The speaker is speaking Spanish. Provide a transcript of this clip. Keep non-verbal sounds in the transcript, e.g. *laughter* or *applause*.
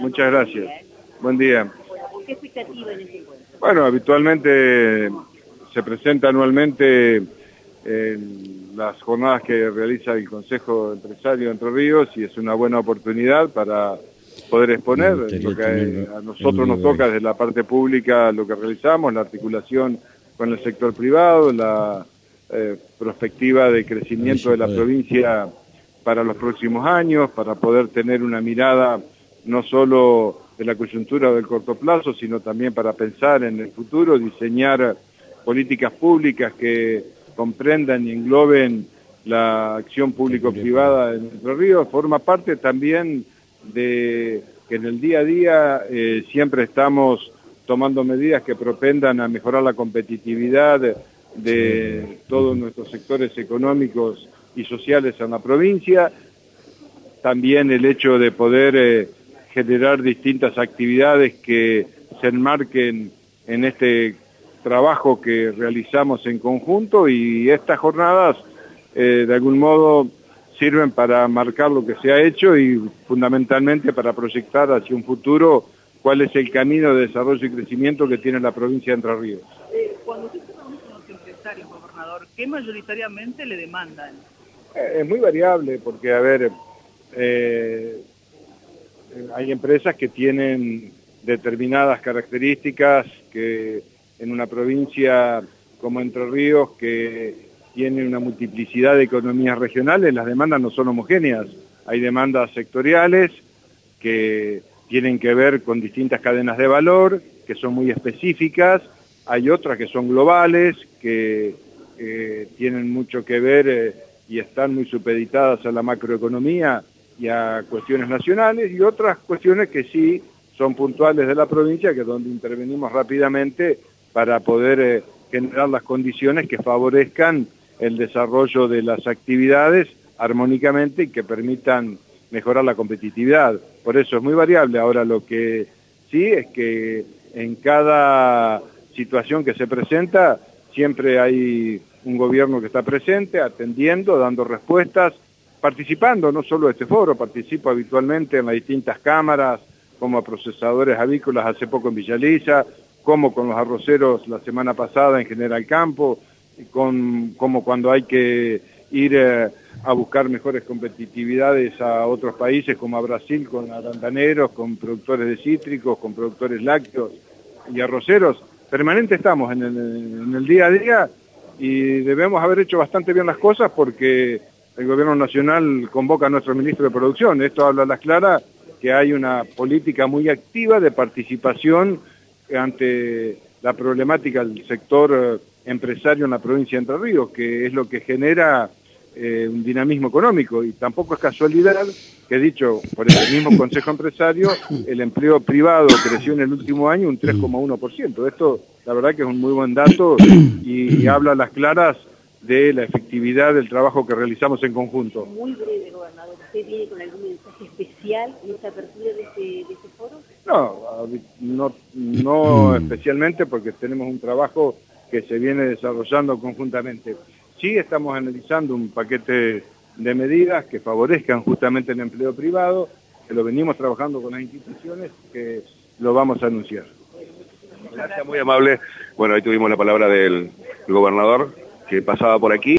Muchas gracias. Buen día. ¿Qué expectativa en este encuentro? Bueno, habitualmente se presenta anualmente en las jornadas que realiza el Consejo Empresario de Entre Ríos y es una buena oportunidad para poder exponer lo que a nosotros nos toca desde la parte pública, lo que realizamos, la articulación con el sector privado, la eh, perspectiva de crecimiento de la provincia para los próximos años, para poder tener una mirada no solo de la coyuntura del corto plazo, sino también para pensar en el futuro, diseñar políticas públicas que comprendan y engloben la acción público-privada en Entre Ríos, forma parte también de que en el día a día eh, siempre estamos tomando medidas que propendan a mejorar la competitividad de todos nuestros sectores económicos y sociales en la provincia, también el hecho de poder eh, generar distintas actividades que se enmarquen en este trabajo que realizamos en conjunto y estas jornadas eh, de algún modo sirven para marcar lo que se ha hecho y fundamentalmente para proyectar hacia un futuro cuál es el camino de desarrollo y crecimiento que tiene la provincia de Entre Ríos. Eh, cuando usted se reúne con los empresarios, gobernador, ¿qué mayoritariamente le demandan? Eh, es muy variable porque, a ver, eh, hay empresas que tienen determinadas características que en una provincia como Entre Ríos, que tiene una multiplicidad de economías regionales, las demandas no son homogéneas. Hay demandas sectoriales que tienen que ver con distintas cadenas de valor, que son muy específicas, hay otras que son globales, que eh, tienen mucho que ver eh, y están muy supeditadas a la macroeconomía y a cuestiones nacionales, y otras cuestiones que sí son puntuales de la provincia, que es donde intervenimos rápidamente para poder eh, generar las condiciones que favorezcan el desarrollo de las actividades armónicamente y que permitan mejorar la competitividad. Por eso es muy variable. Ahora lo que sí es que en cada situación que se presenta siempre hay un gobierno que está presente, atendiendo, dando respuestas, participando, no solo de este foro, participo habitualmente en las distintas cámaras, como procesadores avícolas hace poco en Villaliza, como con los arroceros la semana pasada en General Campo, con, como cuando hay que ir eh, a buscar mejores competitividades a otros países como a Brasil con arandaneros, con productores de cítricos, con productores lácteos y arroceros. Permanente estamos en el, en el día a día y debemos haber hecho bastante bien las cosas porque el gobierno nacional convoca a nuestro ministro de Producción. Esto habla a las claras que hay una política muy activa de participación ante la problemática del sector eh, empresario en la provincia de Entre Ríos, que es lo que genera eh, un dinamismo económico. Y tampoco es casualidad que, dicho por el mismo Consejo Empresario, el empleo privado creció en el último año un 3,1%. Esto, la verdad que es un muy buen dato y, habla a las claras de la efectividad del trabajo que realizamos en conjunto. Muy breve, gobernador. ¿Usted viene con algún mensaje especial en esta apertura de este, de este foro? No, no, no *clears throat* especialmente porque tenemos un trabajo que se viene desarrollando conjuntamente. Sí estamos analizando un paquete de medidas que favorezcan justamente el empleo privado, que lo venimos trabajando con las instituciones, que lo vamos a anunciar. Gracias, muy amable. Bueno, ahí tuvimos la palabra del gobernador que pasaba por aquí.